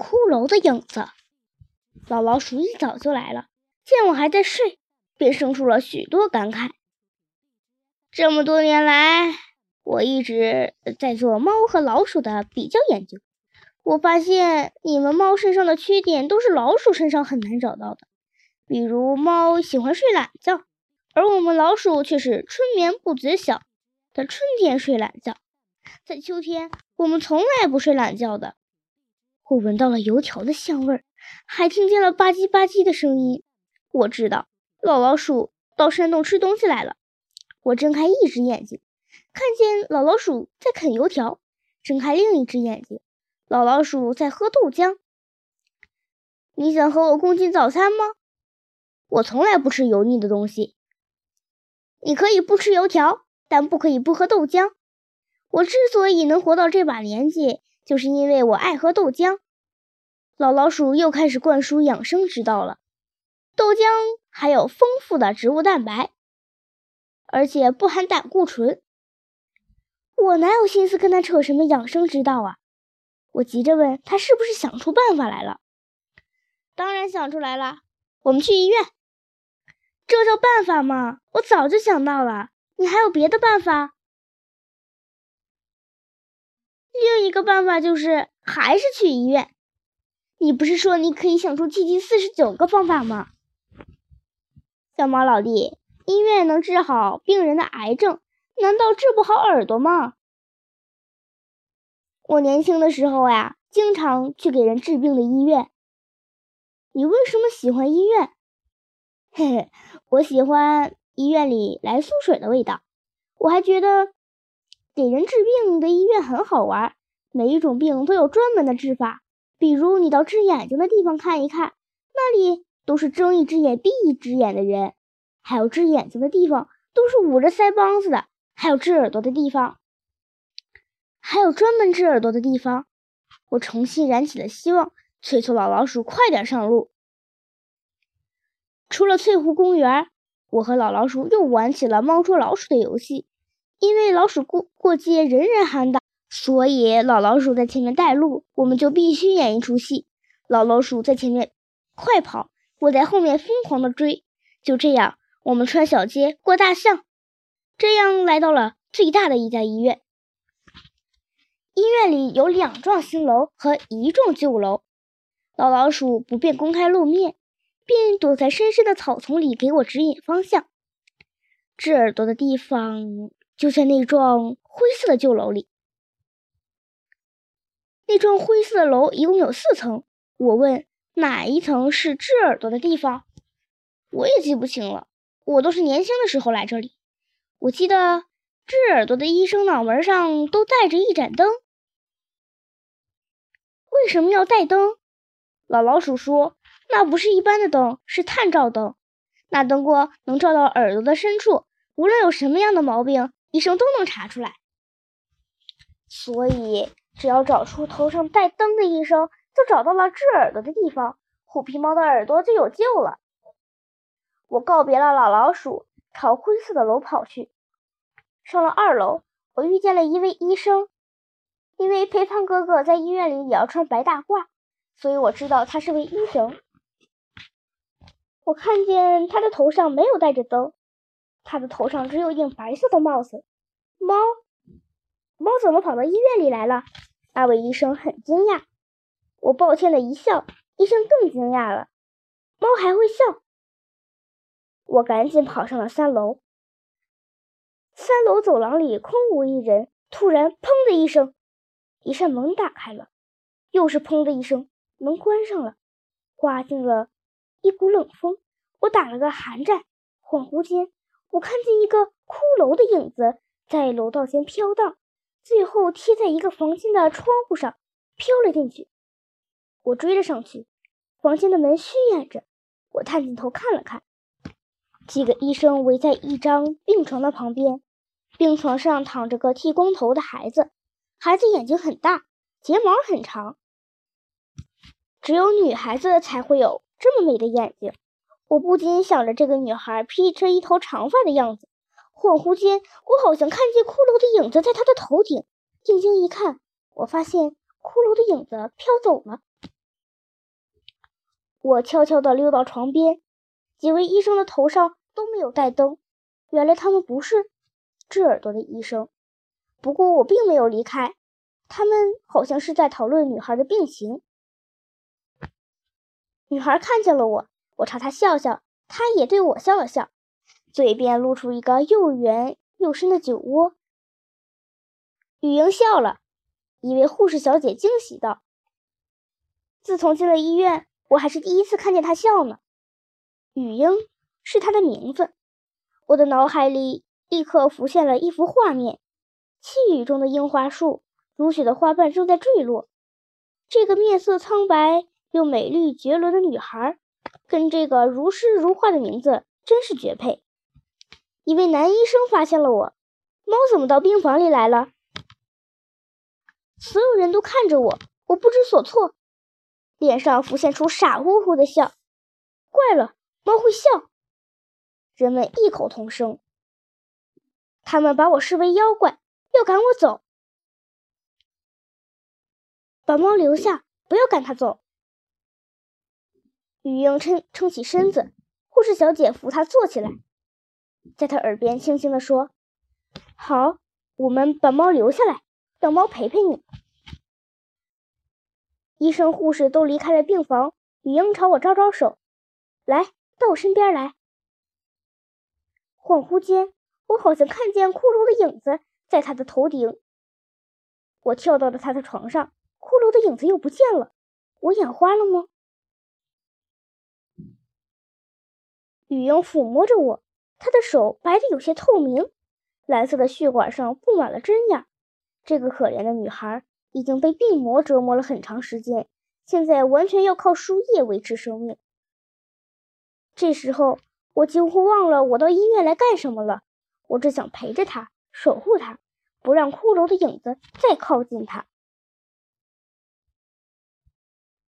骷髅的影子。老老鼠一早就来了，见我还在睡，便生出了许多感慨。这么多年来，我一直在做猫和老鼠的比较研究。我发现你们猫身上的缺点都是老鼠身上很难找到的，比如猫喜欢睡懒觉，而我们老鼠却是春眠不觉晓，在春天睡懒觉，在秋天我们从来不睡懒觉的。我闻到了油条的香味儿，还听见了吧唧吧唧的声音。我知道老老鼠到山洞吃东西来了。我睁开一只眼睛，看见老老鼠在啃油条；睁开另一只眼睛，老老鼠在喝豆浆。你想和我共进早餐吗？我从来不吃油腻的东西。你可以不吃油条，但不可以不喝豆浆。我之所以能活到这把年纪。就是因为我爱喝豆浆，老老鼠又开始灌输养生之道了。豆浆含有丰富的植物蛋白，而且不含胆固醇。我哪有心思跟他扯什么养生之道啊？我急着问他是不是想出办法来了。当然想出来了，我们去医院。这叫办法吗？我早就想到了。你还有别的办法？另一个办法就是还是去医院。你不是说你可以想出七七四十九个方法吗？小猫老弟，医院能治好病人的癌症，难道治不好耳朵吗？我年轻的时候呀，经常去给人治病的医院。你为什么喜欢医院？嘿嘿，我喜欢医院里来苏水的味道。我还觉得。给人治病的医院很好玩，每一种病都有专门的治法。比如你到治眼睛的地方看一看，那里都是睁一只眼闭一只眼的人；还有治眼睛的地方都是捂着腮帮子的；还有治耳朵的地方，还有专门治耳朵的地方。我重新燃起了希望，催促老老鼠快点上路。出了翠湖公园，我和老老鼠又玩起了猫捉老鼠的游戏。因为老鼠过过街人人喊打，所以老老鼠在前面带路，我们就必须演一出戏。老老鼠在前面快跑，我在后面疯狂的追。就这样，我们穿小街过大巷，这样来到了最大的一家医院。医院里有两幢新楼和一幢旧楼。老老鼠不便公开露面，便躲在深深的草丛里给我指引方向。治耳朵的地方。就在那幢灰色的旧楼里。那幢灰色的楼一共有四层。我问哪一层是治耳朵的地方，我也记不清了。我都是年轻的时候来这里。我记得治耳朵的医生脑门上都带着一盏灯。为什么要带灯？老老鼠说：“那不是一般的灯，是探照灯。那灯光能照到耳朵的深处，无论有什么样的毛病。”医生都能查出来，所以只要找出头上带灯的医生，就找到了治耳朵的地方，虎皮猫的耳朵就有救了。我告别了老老鼠，朝灰色的楼跑去。上了二楼，我遇见了一位医生，因为肥胖哥哥在医院里也要穿白大褂，所以我知道他是位医生。我看见他的头上没有带着灯。他的头上只有一顶白色的帽子。猫，猫怎么跑到医院里来了？那位医生很惊讶。我抱歉的一笑，医生更惊讶了。猫还会笑。我赶紧跑上了三楼。三楼走廊里空无一人。突然，砰的一声，一扇门打开了。又是砰的一声，门关上了。刮进了一股冷风。我打了个寒战。恍惚间。我看见一个骷髅的影子在楼道间飘荡，最后贴在一个房间的窗户上飘了进去。我追了上去，房间的门虚掩着。我探进头看了看，几个医生围在一张病床的旁边，病床上躺着个剃光头的孩子，孩子眼睛很大，睫毛很长，只有女孩子才会有这么美的眼睛。我不禁想着这个女孩披着一头长发的样子，恍惚间，我好像看见骷髅的影子在她的头顶。定睛一看，我发现骷髅的影子飘走了。我悄悄地溜到床边，几位医生的头上都没有带灯，原来他们不是治耳朵的医生。不过我并没有离开，他们好像是在讨论女孩的病情。女孩看见了我，我朝他笑笑，他也对我笑了笑，嘴边露出一个又圆又深的酒窝。雨英笑了，一位护士小姐惊喜道：“自从进了医院，我还是第一次看见她笑呢。”雨英是她的名字，我的脑海里立刻浮现了一幅画面。细雨中的樱花树，如雪的花瓣正在坠落。这个面色苍白又美丽绝伦的女孩，跟这个如诗如画的名字真是绝配。一位男医生发现了我，猫怎么到病房里来了？所有人都看着我，我不知所措，脸上浮现出傻乎乎的笑。怪了，猫会笑。人们异口同声，他们把我视为妖怪。要赶我走，把猫留下，不要赶它走。雨英撑撑起身子，护士小姐扶她坐起来，在她耳边轻轻地说：“好，我们把猫留下来，让猫陪陪你。”医生、护士都离开了病房，雨英朝我招招手：“来，到我身边来。”恍惚间，我好像看见骷髅的影子。在他的头顶，我跳到了他的床上，骷髅的影子又不见了。我眼花了吗？雨英抚摸着我，她的手白的有些透明，蓝色的血管上布满了针眼。这个可怜的女孩已经被病魔折磨了很长时间，现在完全要靠输液维持生命。这时候，我几乎忘了我到医院来干什么了，我只想陪着她。守护他，不让骷髅的影子再靠近他。